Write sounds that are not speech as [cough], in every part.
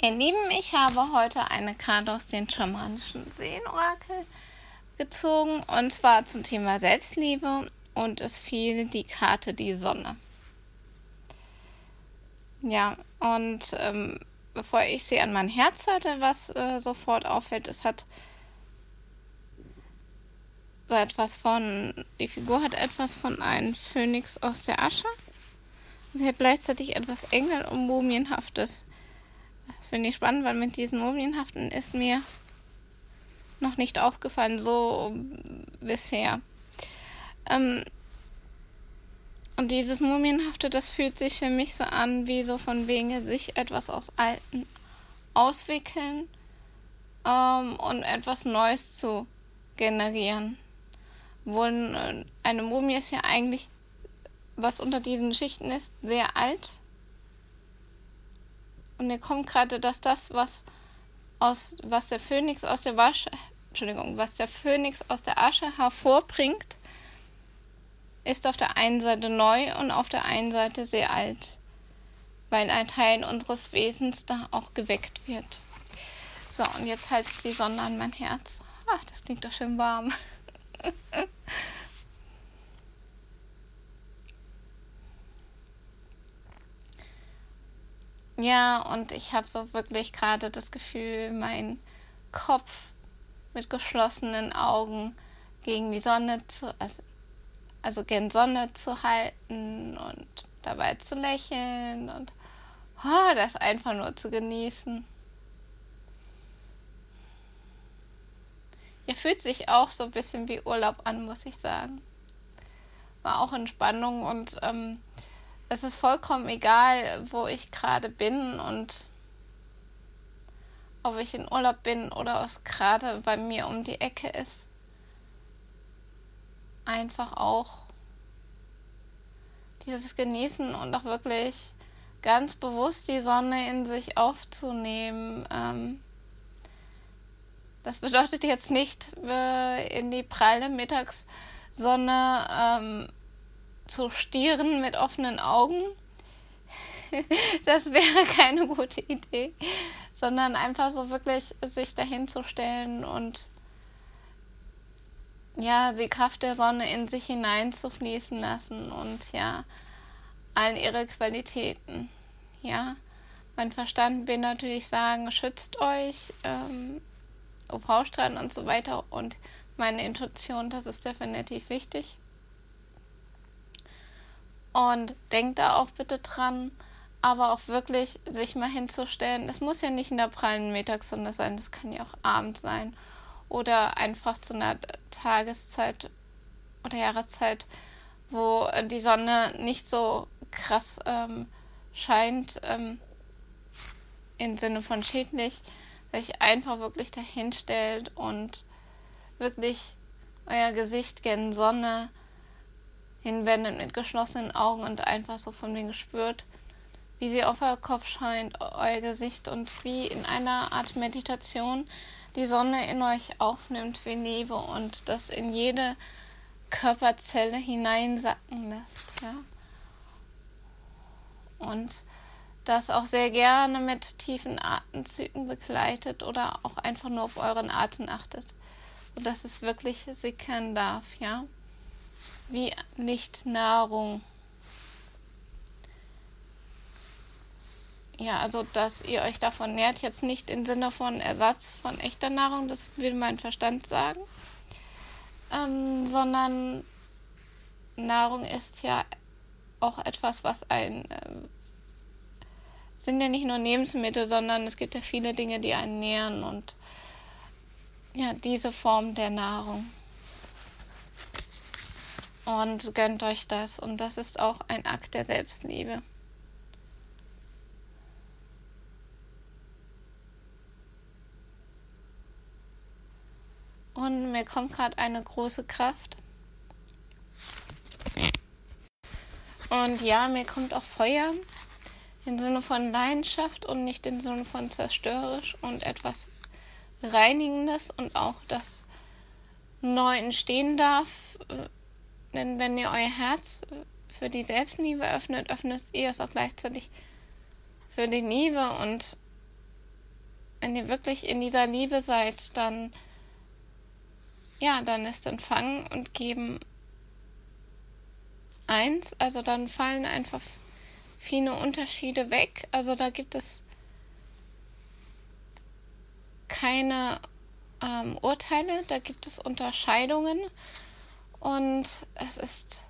Ihr Lieben, ich habe heute eine Karte aus den schamanischen Seenorakel gezogen und zwar zum Thema Selbstliebe und es fiel die Karte die Sonne. Ja, und ähm, bevor ich sie an mein Herz hatte, was äh, sofort auffällt, es hat so etwas von, die Figur hat etwas von einem Phönix aus der Asche. Sie hat gleichzeitig etwas Engel- und Mumienhaftes. Finde ich spannend, weil mit diesen Mumienhaften ist mir noch nicht aufgefallen, so bisher. Ähm, und dieses Mumienhafte, das fühlt sich für mich so an, wie so von wegen sich etwas aus Alten auswickeln ähm, und etwas Neues zu generieren. Wohl äh, eine Mumie ist ja eigentlich, was unter diesen Schichten ist, sehr alt und mir kommt gerade, dass das, was aus, was der Phönix aus der Wasche, Entschuldigung, was der Phönix aus der Asche hervorbringt, ist auf der einen Seite neu und auf der einen Seite sehr alt, weil ein Teil unseres Wesens da auch geweckt wird. So, und jetzt halte ich die Sonne an mein Herz. Ach, das klingt doch schön warm. [laughs] Ja, und ich habe so wirklich gerade das Gefühl, mein Kopf mit geschlossenen Augen gegen die Sonne zu, also, also gegen Sonne zu halten und dabei zu lächeln und oh, das einfach nur zu genießen. Ja, fühlt sich auch so ein bisschen wie Urlaub an, muss ich sagen. War auch Entspannung und ähm, es ist vollkommen egal, wo ich gerade bin und ob ich in Urlaub bin oder was gerade bei mir um die Ecke ist. Einfach auch dieses Genießen und auch wirklich ganz bewusst die Sonne in sich aufzunehmen. Ähm, das bedeutet jetzt nicht äh, in die pralle Mittagssonne ähm, zu stieren mit offenen Augen. [laughs] das wäre keine gute Idee, sondern einfach so wirklich sich dahin zu stellen und ja, die Kraft der Sonne in sich hineinzufließen lassen und ja, all ihre Qualitäten. Ja, mein Verstand will natürlich sagen, schützt euch, ähm, UV-Strahlen und so weiter und meine Intuition, das ist definitiv wichtig. Und denkt da auch bitte dran, aber auch wirklich sich mal hinzustellen. Es muss ja nicht in der prallen Mittagssonne sein, das kann ja auch abends sein. Oder einfach zu einer Tageszeit oder Jahreszeit, wo die Sonne nicht so krass ähm, scheint, ähm, im Sinne von schädlich, sich einfach wirklich dahin stellt und wirklich euer Gesicht gen Sonne hinwendet mit geschlossenen Augen und einfach so von mir gespürt, wie sie auf euer Kopf scheint, euer Gesicht und wie in einer Art Meditation die Sonne in euch aufnimmt wie Liebe und das in jede Körperzelle hineinsacken lässt, ja. Und das auch sehr gerne mit tiefen Atemzügen begleitet oder auch einfach nur auf euren Atem achtet, sodass es wirklich sickern darf, ja wie nicht Nahrung. Ja, also dass ihr euch davon nährt, jetzt nicht im Sinne von Ersatz von echter Nahrung, das will mein Verstand sagen, ähm, sondern Nahrung ist ja auch etwas, was ein äh, sind ja nicht nur Lebensmittel, sondern es gibt ja viele Dinge, die einen nähren und ja, diese Form der Nahrung und gönnt euch das. Und das ist auch ein Akt der Selbstliebe. Und mir kommt gerade eine große Kraft. Und ja, mir kommt auch Feuer im Sinne von Leidenschaft und nicht im Sinne von zerstörerisch und etwas Reinigendes und auch das neu entstehen darf, denn wenn ihr euer Herz für die Selbstliebe öffnet, öffnet ihr es auch gleichzeitig für die Liebe und wenn ihr wirklich in dieser Liebe seid, dann ja, dann ist Empfangen und Geben eins. Also dann fallen einfach viele Unterschiede weg. Also da gibt es keine ähm, Urteile, da gibt es Unterscheidungen und es ist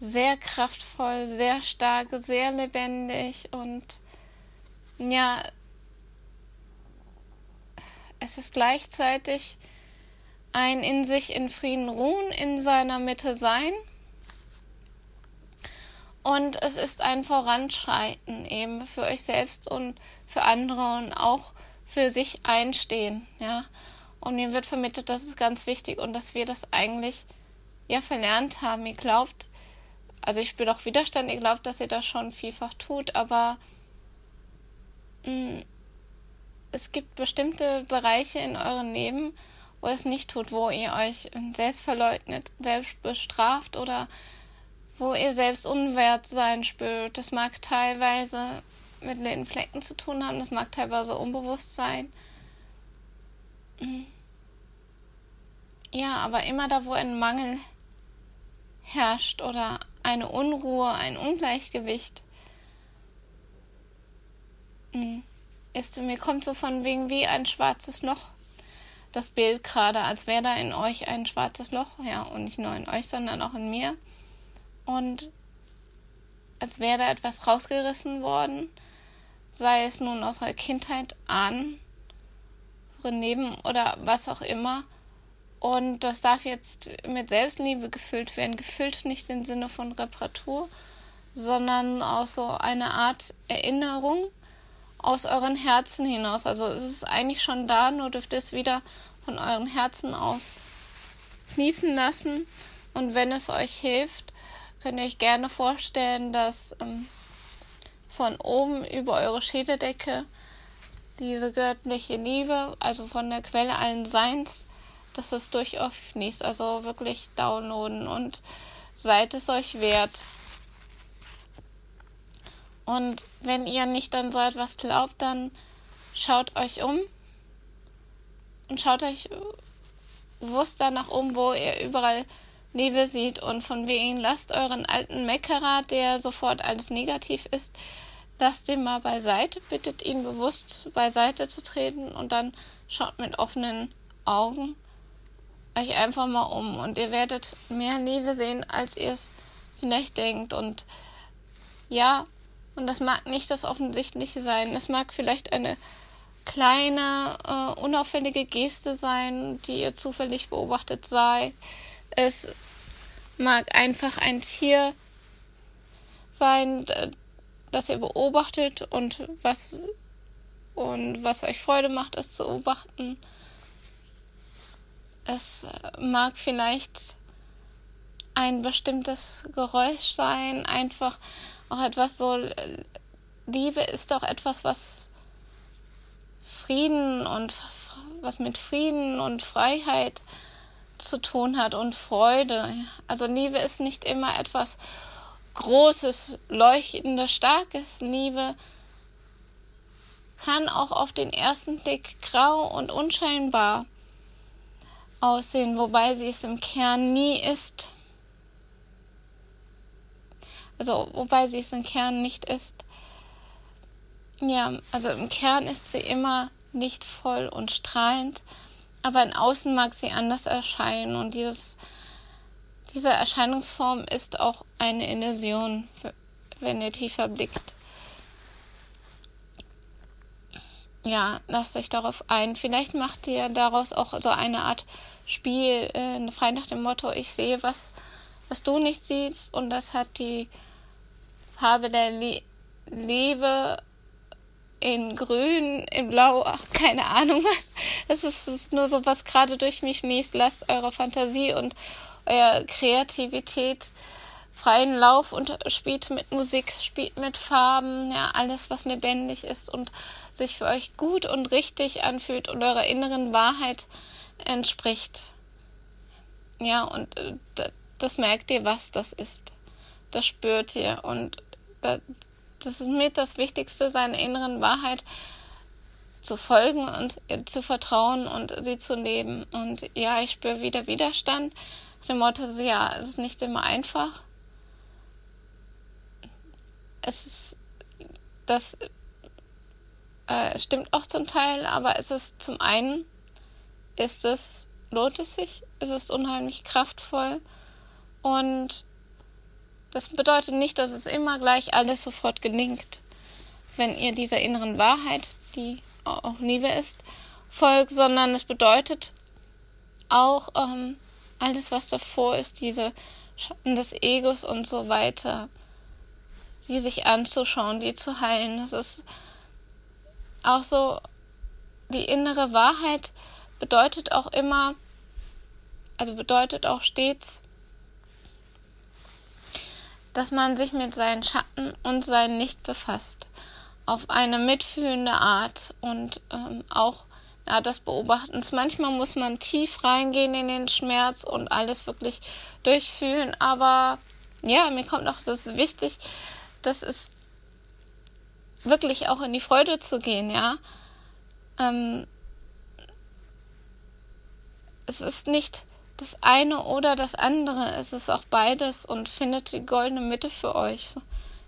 sehr kraftvoll, sehr stark, sehr lebendig und ja, es ist gleichzeitig ein in sich in Frieden ruhen, in seiner Mitte sein. Und es ist ein Voranschreiten eben für euch selbst und für andere und auch für sich einstehen, ja. Und mir wird vermittelt, das ist ganz wichtig und dass wir das eigentlich ja verlernt haben. Ihr glaubt, also ich spüre auch Widerstand, ihr glaubt, dass ihr das schon vielfach tut, aber mh, mm, es gibt bestimmte Bereiche in eurem Leben, wo ihr es nicht tut, wo ihr euch selbst verleugnet, selbst bestraft oder wo ihr selbst unwert sein spürt. Das mag teilweise mit den Flecken zu tun haben, das mag teilweise unbewusst sein. Mhm. Ja, aber immer da, wo ein Mangel herrscht oder eine Unruhe, ein Ungleichgewicht, mhm, ist mir kommt so von wegen wie ein schwarzes Loch. Das Bild gerade, als wäre da in euch ein schwarzes Loch, ja, und nicht nur in euch, sondern auch in mir. Und als wäre da etwas rausgerissen worden sei es nun aus der Kindheit an, Leben oder was auch immer. Und das darf jetzt mit Selbstliebe gefüllt werden. Gefüllt nicht im Sinne von Reparatur, sondern aus so einer Art Erinnerung aus euren Herzen hinaus. Also es ist eigentlich schon da, nur dürft ihr es wieder von euren Herzen aus fließen lassen. Und wenn es euch hilft, könnt ihr euch gerne vorstellen, dass ähm, von oben über eure Schädeldecke diese göttliche Liebe, also von der Quelle allen Seins, dass es durch euch fließt. Also wirklich downloaden und seid es euch wert. Und wenn ihr nicht an so etwas glaubt, dann schaut euch um und schaut euch bewusst danach um, wo ihr überall Liebe sieht und von wem lasst euren alten Meckerer, der sofort alles negativ ist, lasst den mal beiseite, bittet ihn bewusst beiseite zu treten und dann schaut mit offenen Augen euch einfach mal um und ihr werdet mehr Liebe sehen, als ihr es vielleicht denkt. Und ja, und das mag nicht das Offensichtliche sein. Es mag vielleicht eine kleine, äh, unauffällige Geste sein, die ihr zufällig beobachtet sei. Es mag einfach ein Tier sein, dass ihr beobachtet und was und was euch Freude macht, es zu beobachten. Es mag vielleicht ein bestimmtes Geräusch sein, einfach auch etwas so. Liebe ist auch etwas, was Frieden und was mit Frieden und Freiheit zu tun hat und Freude. Also Liebe ist nicht immer etwas großes, leuchtendes, starkes Liebe kann auch auf den ersten Blick grau und unscheinbar aussehen, wobei sie es im Kern nie ist. Also, wobei sie es im Kern nicht ist. Ja, also im Kern ist sie immer lichtvoll und strahlend, aber in Außen mag sie anders erscheinen und dieses diese Erscheinungsform ist auch eine Illusion, wenn ihr tiefer blickt. Ja, lasst euch darauf ein. Vielleicht macht ihr daraus auch so eine Art Spiel, äh, frei nach dem Motto, ich sehe was, was du nicht siehst und das hat die Farbe der Le Liebe in grün, in blau, ach, keine Ahnung was. [laughs] Das ist, ist nur so, was gerade durch mich fließt. Lasst eure Fantasie und eurer Kreativität freien Lauf und spielt mit Musik, spielt mit Farben, ja, alles, was lebendig ist und sich für euch gut und richtig anfühlt und eurer inneren Wahrheit entspricht. Ja, und äh, das merkt ihr, was das ist. Das spürt ihr und das ist mit das Wichtigste, seine inneren Wahrheit zu folgen und zu vertrauen und sie zu leben. Und ja, ich spüre wieder Widerstand. Dem Motto, ja, es ist nicht immer einfach. Es ist, das äh, stimmt auch zum Teil, aber es ist zum einen, ist es, lohnt es sich, es ist unheimlich kraftvoll und das bedeutet nicht, dass es immer gleich alles sofort gelingt. Wenn ihr dieser inneren Wahrheit, die auch Liebe ist, folgt, sondern es bedeutet auch ähm, alles, was davor ist, diese Schatten des Egos und so weiter, die sich anzuschauen, die zu heilen. Das ist auch so, die innere Wahrheit bedeutet auch immer, also bedeutet auch stets, dass man sich mit seinen Schatten und seinen Nicht befasst. Auf eine mitfühlende Art und ähm, auch ja, des Beobachtens. Manchmal muss man tief reingehen in den Schmerz und alles wirklich durchfühlen, aber ja, mir kommt auch das wichtig, dass es wirklich auch in die Freude zu gehen, ja. Ähm, es ist nicht das eine oder das andere, es ist auch beides und findet die goldene Mitte für euch,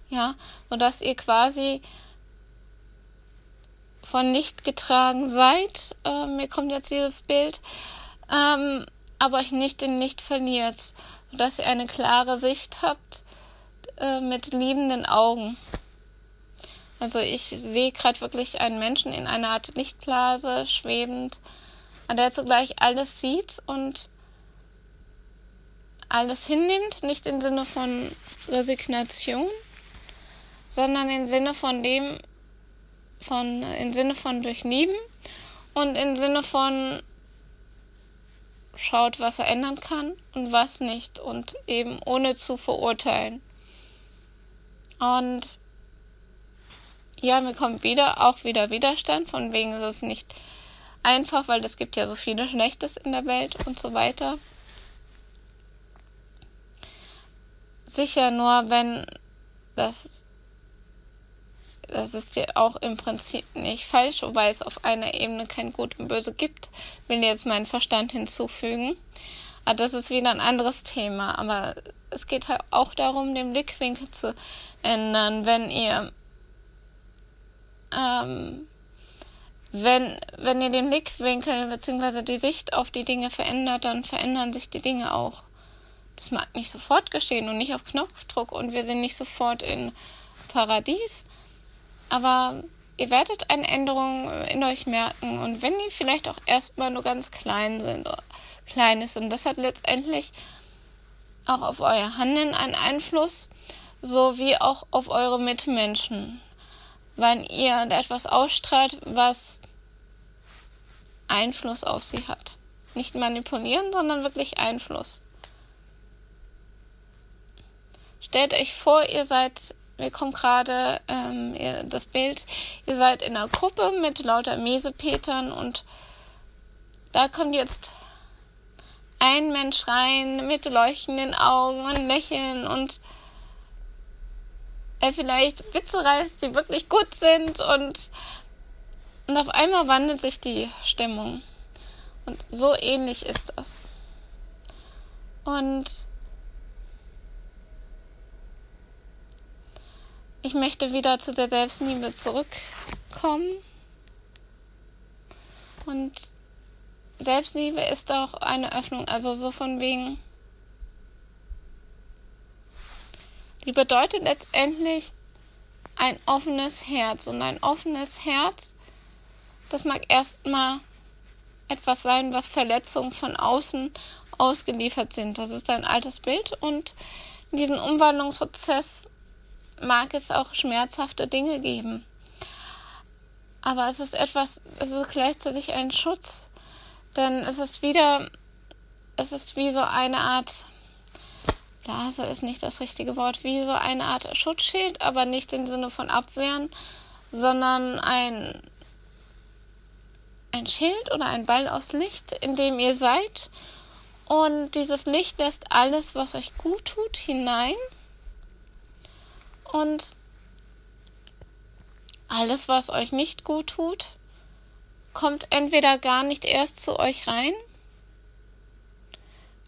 ja, sodass ihr quasi von nicht getragen seid. Äh, mir kommt jetzt dieses Bild, ähm, aber euch nicht in nicht verliert, sodass ihr eine klare Sicht habt äh, mit liebenden Augen. Also ich sehe gerade wirklich einen Menschen in einer Art Lichtblase schwebend, an der zugleich alles sieht und alles hinnimmt, nicht im Sinne von Resignation, sondern im Sinne von dem, von, im Sinne von durchlieben und im Sinne von schaut, was er ändern kann und was nicht und eben ohne zu verurteilen. Und ja, mir kommt wieder auch wieder Widerstand, von wegen ist es nicht einfach, weil es gibt ja so viele Schlechtes in der Welt und so weiter. Sicher nur, wenn das das ist ja auch im Prinzip nicht falsch, wobei es auf einer Ebene kein Gut und Böse gibt, will jetzt meinen Verstand hinzufügen. Aber das ist wieder ein anderes Thema. Aber es geht halt auch darum, den Blickwinkel zu ändern. Wenn ihr ähm, wenn, wenn ihr den Blickwinkel bzw. die Sicht auf die Dinge verändert, dann verändern sich die Dinge auch. Das mag nicht sofort geschehen und nicht auf Knopfdruck und wir sind nicht sofort in Paradies, aber ihr werdet eine Änderung in euch merken und wenn die vielleicht auch erstmal nur ganz klein sind, klein ist und das hat letztendlich auch auf euer Handeln einen Einfluss, sowie auch auf eure Mitmenschen wenn ihr etwas ausstrahlt, was Einfluss auf sie hat. Nicht manipulieren, sondern wirklich Einfluss. Stellt euch vor, ihr seid, mir kommt gerade ähm, das Bild, ihr seid in einer Gruppe mit lauter Mesepetern und da kommt jetzt ein Mensch rein mit leuchtenden Augen und Lächeln und er vielleicht Witze reißt, die wirklich gut sind und, und auf einmal wandelt sich die Stimmung. Und so ähnlich ist das. Und ich möchte wieder zu der Selbstliebe zurückkommen. Und Selbstliebe ist auch eine Öffnung, also so von wegen, Die bedeutet letztendlich ein offenes Herz. Und ein offenes Herz, das mag erstmal etwas sein, was Verletzungen von außen ausgeliefert sind. Das ist ein altes Bild und in diesem Umwandlungsprozess mag es auch schmerzhafte Dinge geben. Aber es ist etwas, es ist gleichzeitig ein Schutz, denn es ist wieder, es ist wie so eine Art Blase ist nicht das richtige Wort, wie so eine Art Schutzschild, aber nicht im Sinne von Abwehren, sondern ein, ein Schild oder ein Ball aus Licht, in dem ihr seid. Und dieses Licht lässt alles, was euch gut tut, hinein. Und alles, was euch nicht gut tut, kommt entweder gar nicht erst zu euch rein.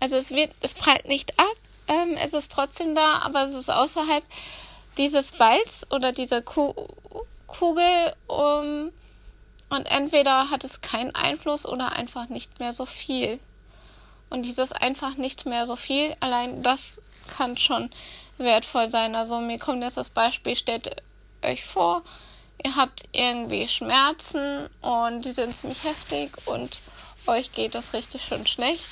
Also es wird, es prallt nicht ab, ähm, es ist trotzdem da, aber es ist außerhalb dieses Balls oder dieser Ku Kugel um, und entweder hat es keinen Einfluss oder einfach nicht mehr so viel. Und dieses einfach nicht mehr so viel, allein das kann schon wertvoll sein. Also mir kommt jetzt das Beispiel, stellt euch vor, ihr habt irgendwie Schmerzen und die sind ziemlich heftig und euch geht das richtig schön schlecht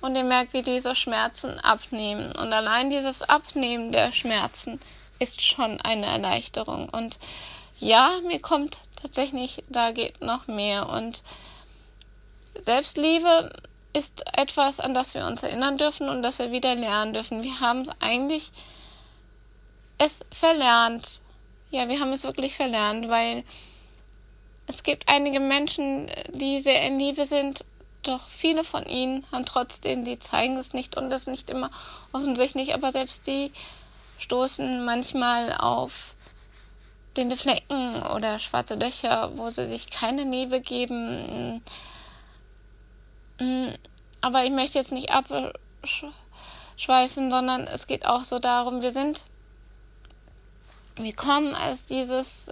und ihr merkt, wie diese Schmerzen abnehmen. Und allein dieses Abnehmen der Schmerzen ist schon eine Erleichterung. Und ja, mir kommt tatsächlich, da geht noch mehr. Und Selbstliebe ist etwas, an das wir uns erinnern dürfen und das wir wieder lernen dürfen. Wir haben eigentlich es verlernt. Ja, wir haben es wirklich verlernt, weil es gibt einige Menschen, die sehr in Liebe sind, doch viele von ihnen haben trotzdem, die zeigen es nicht und das nicht immer offensichtlich, aber selbst die stoßen manchmal auf blinde Flecken oder schwarze Löcher, wo sie sich keine Liebe geben. Mm, aber ich möchte jetzt nicht abschweifen, sondern es geht auch so darum, wir sind, wir kommen als dieses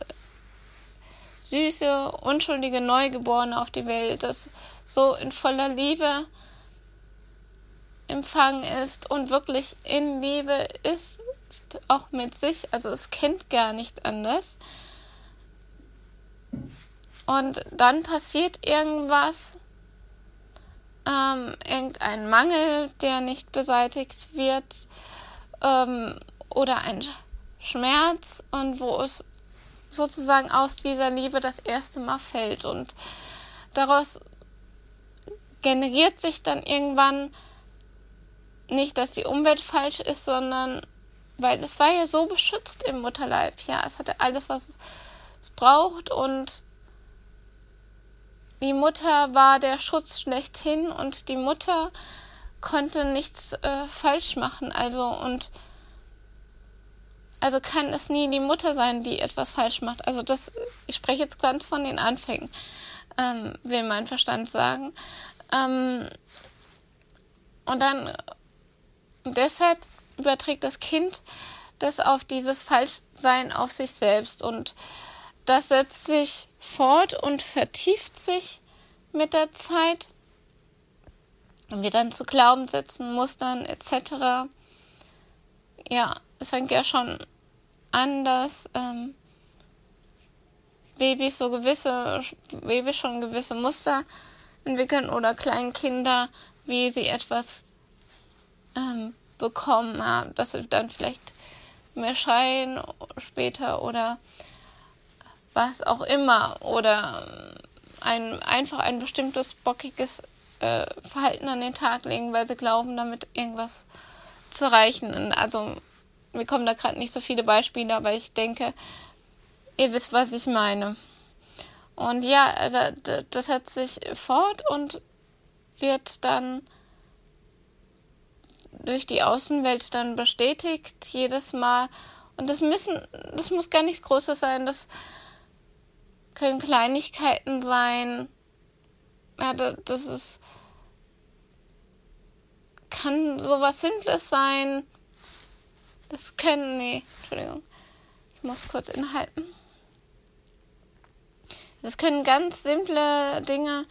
süße, unschuldige Neugeborene auf die Welt, das so in voller Liebe empfangen ist und wirklich in Liebe ist, auch mit sich, also es kennt gar nicht anders. Und dann passiert irgendwas, ähm, irgendein Mangel, der nicht beseitigt wird, ähm, oder ein Schmerz und wo es sozusagen aus dieser Liebe das erste Mal fällt und daraus generiert sich dann irgendwann nicht, dass die Umwelt falsch ist, sondern weil es war ja so beschützt im Mutterleib. Ja, es hatte alles, was es, es braucht und die Mutter war der Schutz schlechthin und die Mutter konnte nichts äh, falsch machen. Also und also kann es nie die Mutter sein, die etwas falsch macht. Also das, ich spreche jetzt ganz von den Anfängen, ähm, will mein Verstand sagen. Ähm, und dann deshalb überträgt das Kind das auf dieses Falschsein auf sich selbst und das setzt sich fort und vertieft sich mit der Zeit und wir dann zu Glaubenssätzen, Mustern etc. Ja, es fängt ja schon an, dass ähm, Babys so gewisse, Babys schon gewisse Muster entwickeln oder Kleinkinder, wie sie etwas ähm, bekommen haben, dass sie dann vielleicht mehr schreien später oder was auch immer oder ähm, ein, einfach ein bestimmtes bockiges äh, Verhalten an den Tag legen, weil sie glauben, damit irgendwas zu erreichen. Also mir kommen da gerade nicht so viele Beispiele, aber ich denke, ihr wisst, was ich meine. Und ja, das setzt sich fort und wird dann durch die Außenwelt dann bestätigt jedes Mal. Und das müssen, das muss gar nichts Großes sein. Das können Kleinigkeiten sein. Ja, das ist kann sowas Simples sein. Das können, nee, Entschuldigung. Ich muss kurz inhalten. Das können ganz simple Dinge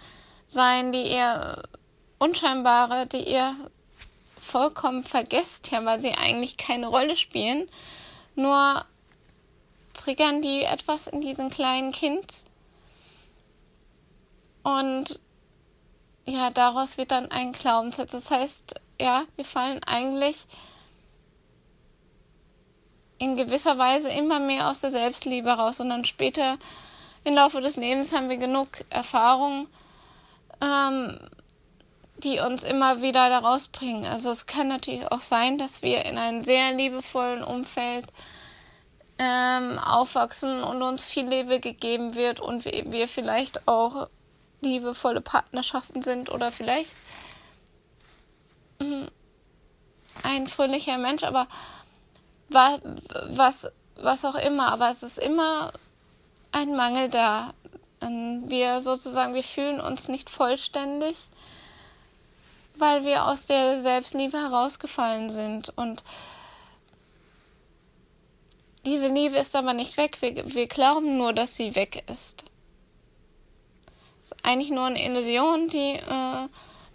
sein, die ihr unscheinbare, die ihr vollkommen vergesst, ja, weil sie eigentlich keine Rolle spielen. Nur triggern die etwas in diesem kleinen Kind. Und ja, daraus wird dann ein Glaubenssatz. Das heißt, ja, wir fallen eigentlich in gewisser Weise immer mehr aus der Selbstliebe raus und dann später im Laufe des Lebens haben wir genug Erfahrung, ähm, die uns immer wieder da rausbringen. Also es kann natürlich auch sein, dass wir in einem sehr liebevollen Umfeld ähm, aufwachsen und uns viel Liebe gegeben wird und wir, wir vielleicht auch liebevolle Partnerschaften sind oder vielleicht mh, ein fröhlicher Mensch, aber was, was, auch immer, aber es ist immer ein Mangel da. Wir sozusagen, wir fühlen uns nicht vollständig, weil wir aus der Selbstliebe herausgefallen sind. Und diese Liebe ist aber nicht weg. Wir, wir glauben nur, dass sie weg ist. Es ist eigentlich nur eine Illusion, die äh,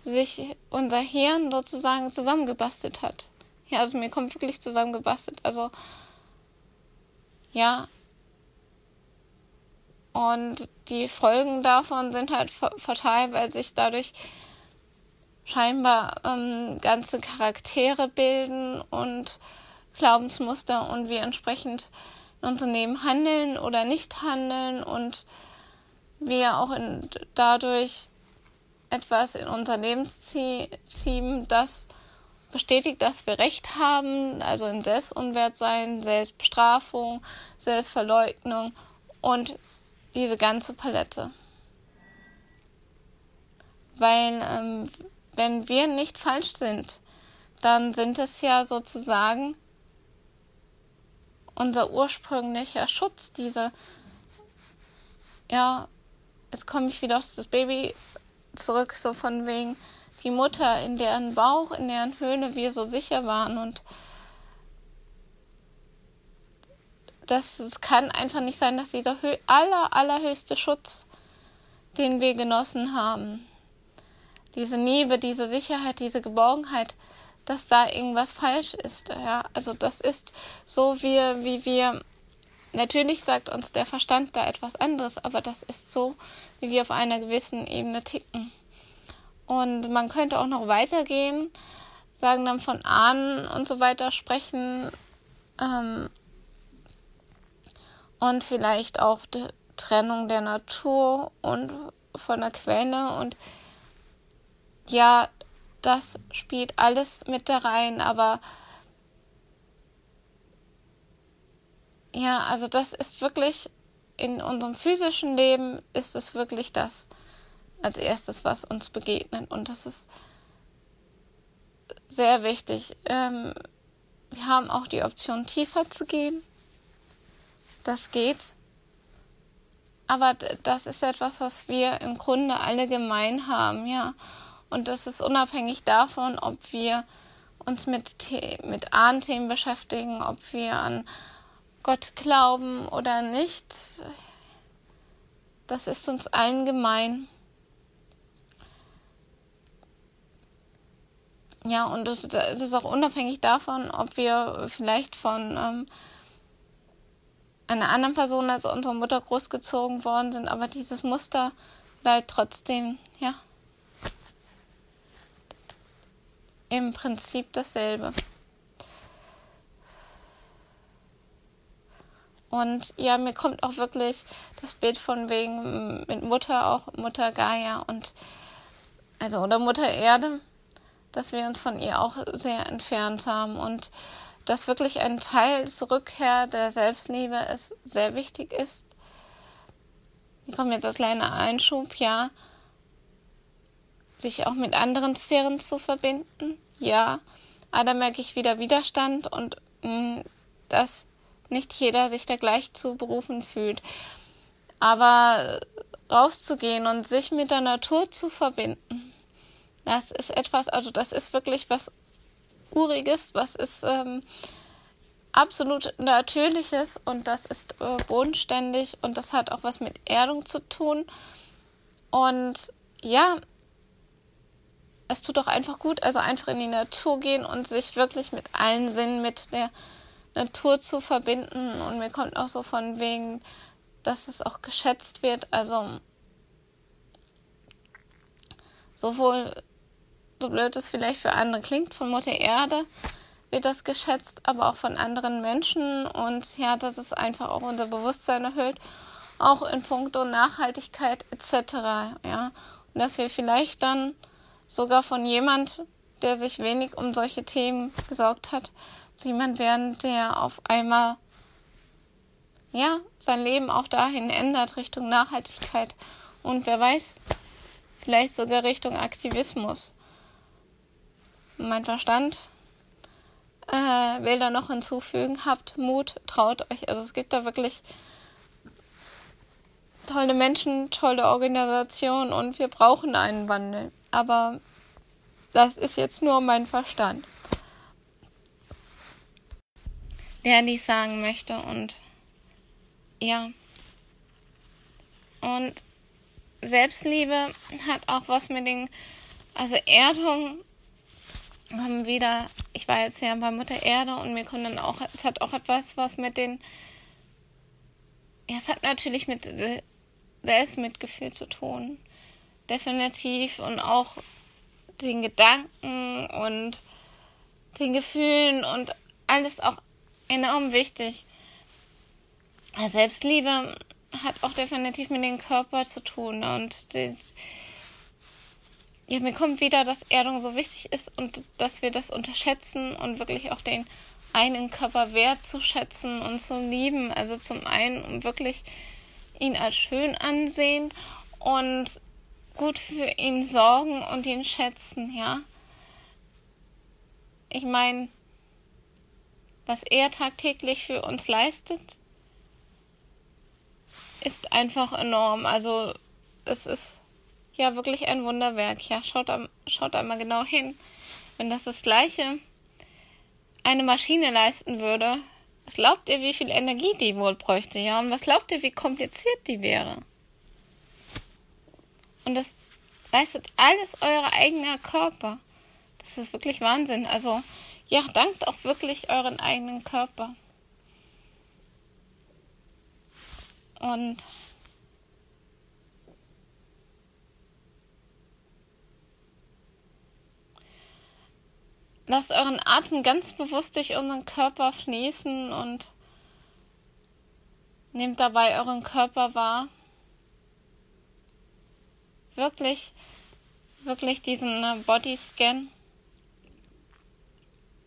sich unser Hirn sozusagen zusammengebastelt hat. Ja, also mir kommt wirklich zusammengebastelt. Also, ja. Und die Folgen davon sind halt fatal, weil sich dadurch scheinbar ähm, ganze Charaktere bilden und Glaubensmuster und wir entsprechend in unserem Leben handeln oder nicht handeln und wir auch in, dadurch etwas in unser Leben ziehen, das bestätigt, dass wir Recht haben, also in Selbstunwertsein, Selbstbestrafung, Selbstverleugnung und diese ganze Palette. Weil ähm, wenn wir nicht falsch sind, dann sind es ja sozusagen unser ursprünglicher Schutz, diese, ja, jetzt komme ich wieder auf das Baby zurück, so von wegen die Mutter, in deren Bauch, in deren Höhle wir so sicher waren und das es kann einfach nicht sein, dass dieser aller, allerhöchste Schutz, den wir genossen haben, diese Liebe, diese Sicherheit, diese Geborgenheit, dass da irgendwas falsch ist. Ja, also das ist so wie, wie wir Natürlich sagt uns der Verstand da etwas anderes, aber das ist so, wie wir auf einer gewissen Ebene ticken. Und man könnte auch noch weitergehen, sagen dann von Ahnen und so weiter sprechen ähm, und vielleicht auch die Trennung der Natur und von der Quelle und ja, das spielt alles mit da rein, aber Ja, also das ist wirklich in unserem physischen Leben ist es wirklich das als erstes, was uns begegnet. Und das ist sehr wichtig. Ähm, wir haben auch die Option, tiefer zu gehen. Das geht. Aber das ist etwas, was wir im Grunde alle gemein haben, ja. Und das ist unabhängig davon, ob wir uns mit, mit Ahnthemen beschäftigen, ob wir an Gott glauben oder nicht, das ist uns allen gemein. Ja, und das, das ist auch unabhängig davon, ob wir vielleicht von ähm, einer anderen Person als unsere Mutter großgezogen worden sind, aber dieses Muster bleibt trotzdem, ja, im Prinzip dasselbe. Und ja, mir kommt auch wirklich das Bild von wegen mit Mutter auch, Mutter Gaia und also oder Mutter Erde, dass wir uns von ihr auch sehr entfernt haben und dass wirklich ein Teil Rückkehr der Selbstliebe es sehr wichtig ist. Hier kommt jetzt als kleiner Einschub, ja, sich auch mit anderen Sphären zu verbinden, ja, aber da merke ich wieder Widerstand und mh, mm, das nicht jeder sich da gleich zu berufen fühlt. Aber rauszugehen und sich mit der Natur zu verbinden, das ist etwas, also das ist wirklich was Uriges, was ist ähm, absolut Natürliches und das ist äh, bodenständig und das hat auch was mit Erdung zu tun. Und ja, es tut auch einfach gut, also einfach in die Natur gehen und sich wirklich mit allen Sinnen, mit der Natur zu verbinden und mir kommt auch so von wegen, dass es auch geschätzt wird. Also sowohl, so blöd es vielleicht für andere klingt, von Mutter Erde wird das geschätzt, aber auch von anderen Menschen und ja, dass es einfach auch unser Bewusstsein erhöht, auch in puncto Nachhaltigkeit etc. Ja, und dass wir vielleicht dann sogar von jemand, der sich wenig um solche Themen gesorgt hat, jemand werden, der auf einmal ja sein Leben auch dahin ändert Richtung Nachhaltigkeit und wer weiß, vielleicht sogar Richtung Aktivismus. Mein Verstand äh, will da noch hinzufügen, habt Mut, traut euch. Also es gibt da wirklich tolle Menschen, tolle Organisation und wir brauchen einen Wandel. Aber das ist jetzt nur mein Verstand, der dies sagen möchte. Und ja. Und Selbstliebe hat auch was mit den, also Erdung haben wieder, ich war jetzt ja bei Mutter Erde und mir kommt dann auch, es hat auch etwas, was mit den, ja, es hat natürlich mit Selbstmitgefühl zu tun. Definitiv und auch den Gedanken und den Gefühlen und alles auch enorm wichtig. Selbstliebe hat auch definitiv mit dem Körper zu tun und das, ja, mir kommt wieder, dass Erdung so wichtig ist und dass wir das unterschätzen und wirklich auch den einen Körper wertzuschätzen und zu lieben. Also zum einen, um wirklich ihn als schön ansehen und gut für ihn sorgen und ihn schätzen, ja. Ich meine, was er tagtäglich für uns leistet, ist einfach enorm. Also es ist ja wirklich ein Wunderwerk. Ja, schaut, schaut einmal genau hin. Wenn das das gleiche eine Maschine leisten würde, was glaubt ihr, wie viel Energie die wohl bräuchte, ja? Und was glaubt ihr, wie kompliziert die wäre? Und das leistet alles euer eigener Körper. Das ist wirklich Wahnsinn. Also, ja, dankt auch wirklich euren eigenen Körper. Und lasst euren Atem ganz bewusst durch unseren Körper fließen und nehmt dabei euren Körper wahr wirklich, wirklich diesen äh, Bodyscan.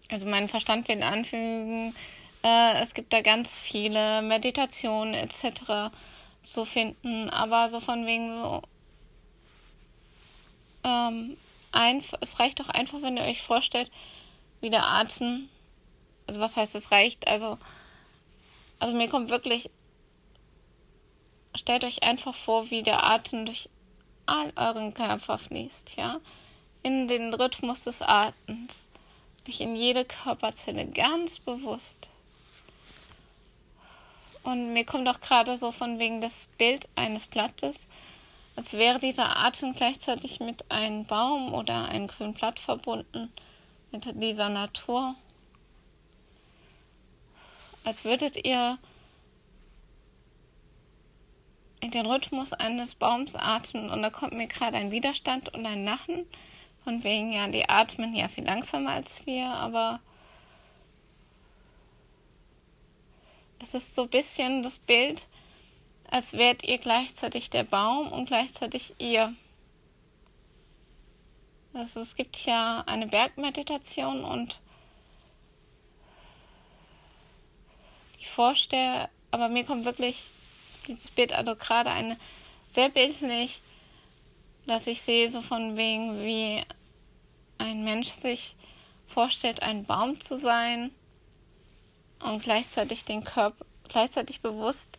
Also mein Verstand will anfügen, äh, es gibt da ganz viele Meditationen etc. zu finden, aber so von wegen so, ähm, einfach, es reicht doch einfach, wenn ihr euch vorstellt, wie der Atem, also was heißt es reicht, also, also mir kommt wirklich, stellt euch einfach vor, wie der Atem durch all euren Körper fließt, ja, in den Rhythmus des Atems, durch in jede Körperzelle ganz bewusst. Und mir kommt auch gerade so von wegen das Bild eines Blattes, als wäre dieser Atem gleichzeitig mit einem Baum oder einem grünen Blatt verbunden, mit dieser Natur. Als würdet ihr den Rhythmus eines Baums atmen und da kommt mir gerade ein Widerstand und ein Lachen. Von wegen, ja, die atmen ja viel langsamer als wir, aber es ist so ein bisschen das Bild, als wärt ihr gleichzeitig der Baum und gleichzeitig ihr. Also es gibt ja eine Bergmeditation und die Vorsteher, aber mir kommt wirklich dieses Bild also gerade eine sehr bildlich, dass ich sehe so von wegen, wie ein Mensch sich vorstellt, ein Baum zu sein und gleichzeitig den Körper, gleichzeitig bewusst,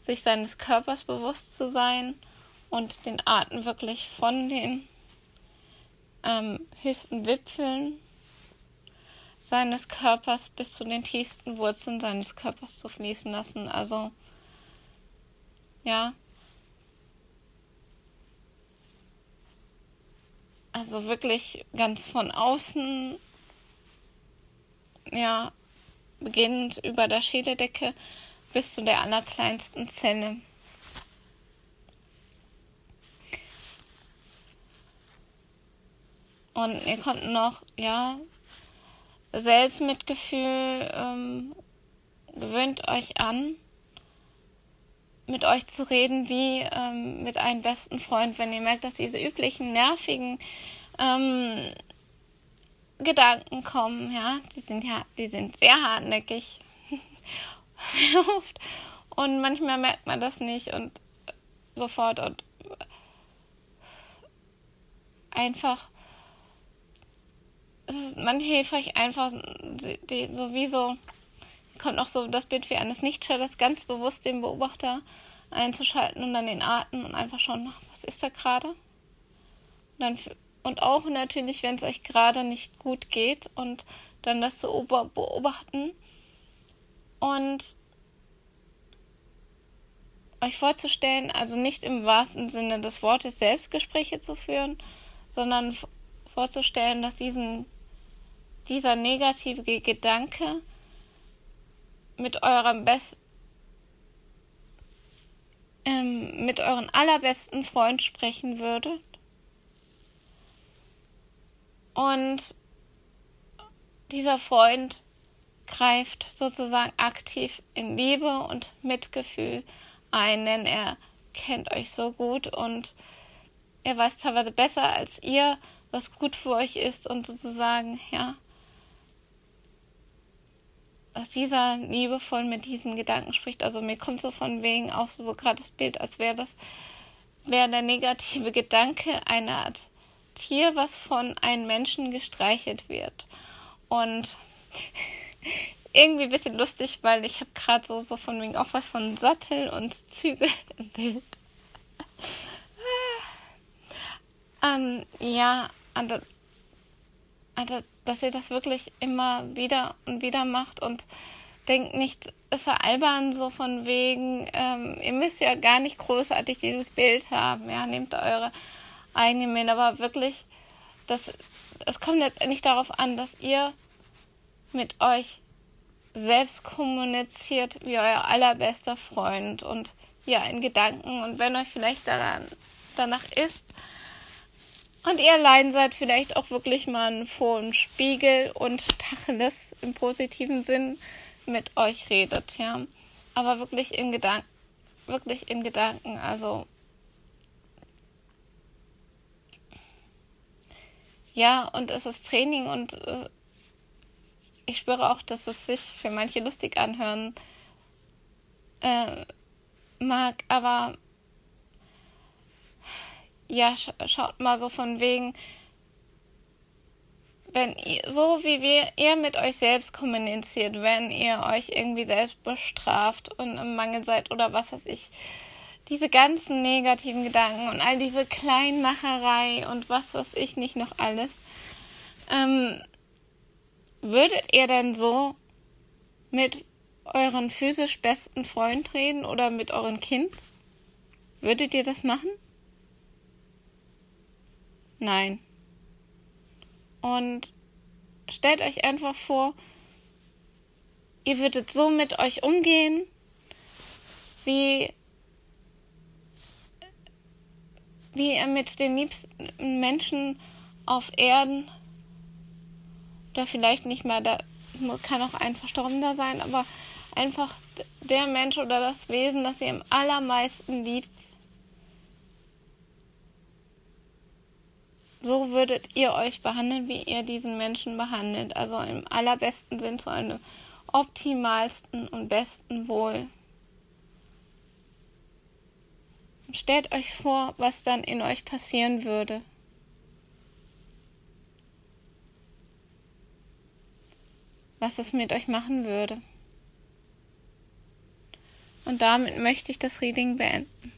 sich seines Körpers bewusst zu sein und den Atem wirklich von den ähm, höchsten Wipfeln seines Körpers bis zu den tiefsten Wurzeln seines Körpers zu fließen lassen. Also ja. Also wirklich ganz von außen, ja, beginnend über der Schädeldecke bis zu der allerkleinsten Zelle. Und ihr kommt noch, ja, Selbstmitgefühl, ähm, gewöhnt euch an mit euch zu reden wie ähm, mit einem besten Freund, wenn ihr merkt, dass diese üblichen nervigen ähm, Gedanken kommen, ja, die sind ja, die sind sehr hartnäckig. [laughs] und manchmal merkt man das nicht und sofort und einfach es ist, man hilft euch einfach die, sowieso kommt auch so das Bild wie eines Nichtschallers ganz bewusst dem Beobachter einzuschalten und dann den Atem und einfach schauen, was ist da gerade? Und auch natürlich, wenn es euch gerade nicht gut geht und dann das zu beobachten und euch vorzustellen, also nicht im wahrsten Sinne des Wortes Selbstgespräche zu führen, sondern vorzustellen, dass diesen, dieser negative Gedanke mit eurem Best, ähm, mit euren allerbesten Freund sprechen würdet. Und dieser Freund greift sozusagen aktiv in Liebe und Mitgefühl ein, denn er kennt euch so gut und er weiß teilweise besser als ihr, was gut für euch ist und sozusagen, ja, dass dieser liebevoll mit diesen Gedanken spricht. Also mir kommt so von wegen auch so, so gerade das Bild, als wäre das, wäre der negative [laughs] Gedanke eine Art Tier, was von einem Menschen gestreichelt wird. Und [laughs] irgendwie ein bisschen lustig, weil ich habe gerade so, so von wegen auch was von Sattel und Zügel [laughs] im Bild. ähm, ja, also, dass ihr das wirklich immer wieder und wieder macht und denkt nicht, ist er albern, so von wegen, ähm, ihr müsst ja gar nicht großartig dieses Bild haben, ja, nehmt eure eigene Meinung, aber wirklich, das, es kommt letztendlich darauf an, dass ihr mit euch selbst kommuniziert wie euer allerbester Freund und ja, in Gedanken und wenn euch vielleicht daran, danach ist und ihr allein seid, vielleicht auch wirklich mal vor einem Spiegel und Tacheles im positiven Sinn mit euch redet, ja. Aber wirklich in Gedanken, wirklich in Gedanken, also ja, und es ist Training und äh, ich spüre auch, dass es sich für manche lustig anhören äh, mag, aber ja, sch schaut mal so von wegen, wenn ihr, so wie wir, ihr mit euch selbst kommuniziert, wenn ihr euch irgendwie selbst bestraft und im Mangel seid oder was weiß ich, diese ganzen negativen Gedanken und all diese Kleinmacherei und was weiß ich nicht noch alles, ähm, Würdet ihr denn so mit euren physisch besten Freund reden oder mit euren Kind? Würdet ihr das machen? Nein. Und stellt euch einfach vor, ihr würdet so mit euch umgehen, wie, wie ihr mit den liebsten Menschen auf Erden oder vielleicht nicht mehr, da kann auch ein Verstorbener sein, aber einfach der Mensch oder das Wesen, das ihr am allermeisten liebt. So würdet ihr euch behandeln, wie ihr diesen Menschen behandelt. Also im allerbesten Sinn zu einem optimalsten und besten Wohl. Stellt euch vor, was dann in euch passieren würde. was es mit euch machen würde. Und damit möchte ich das Reading beenden.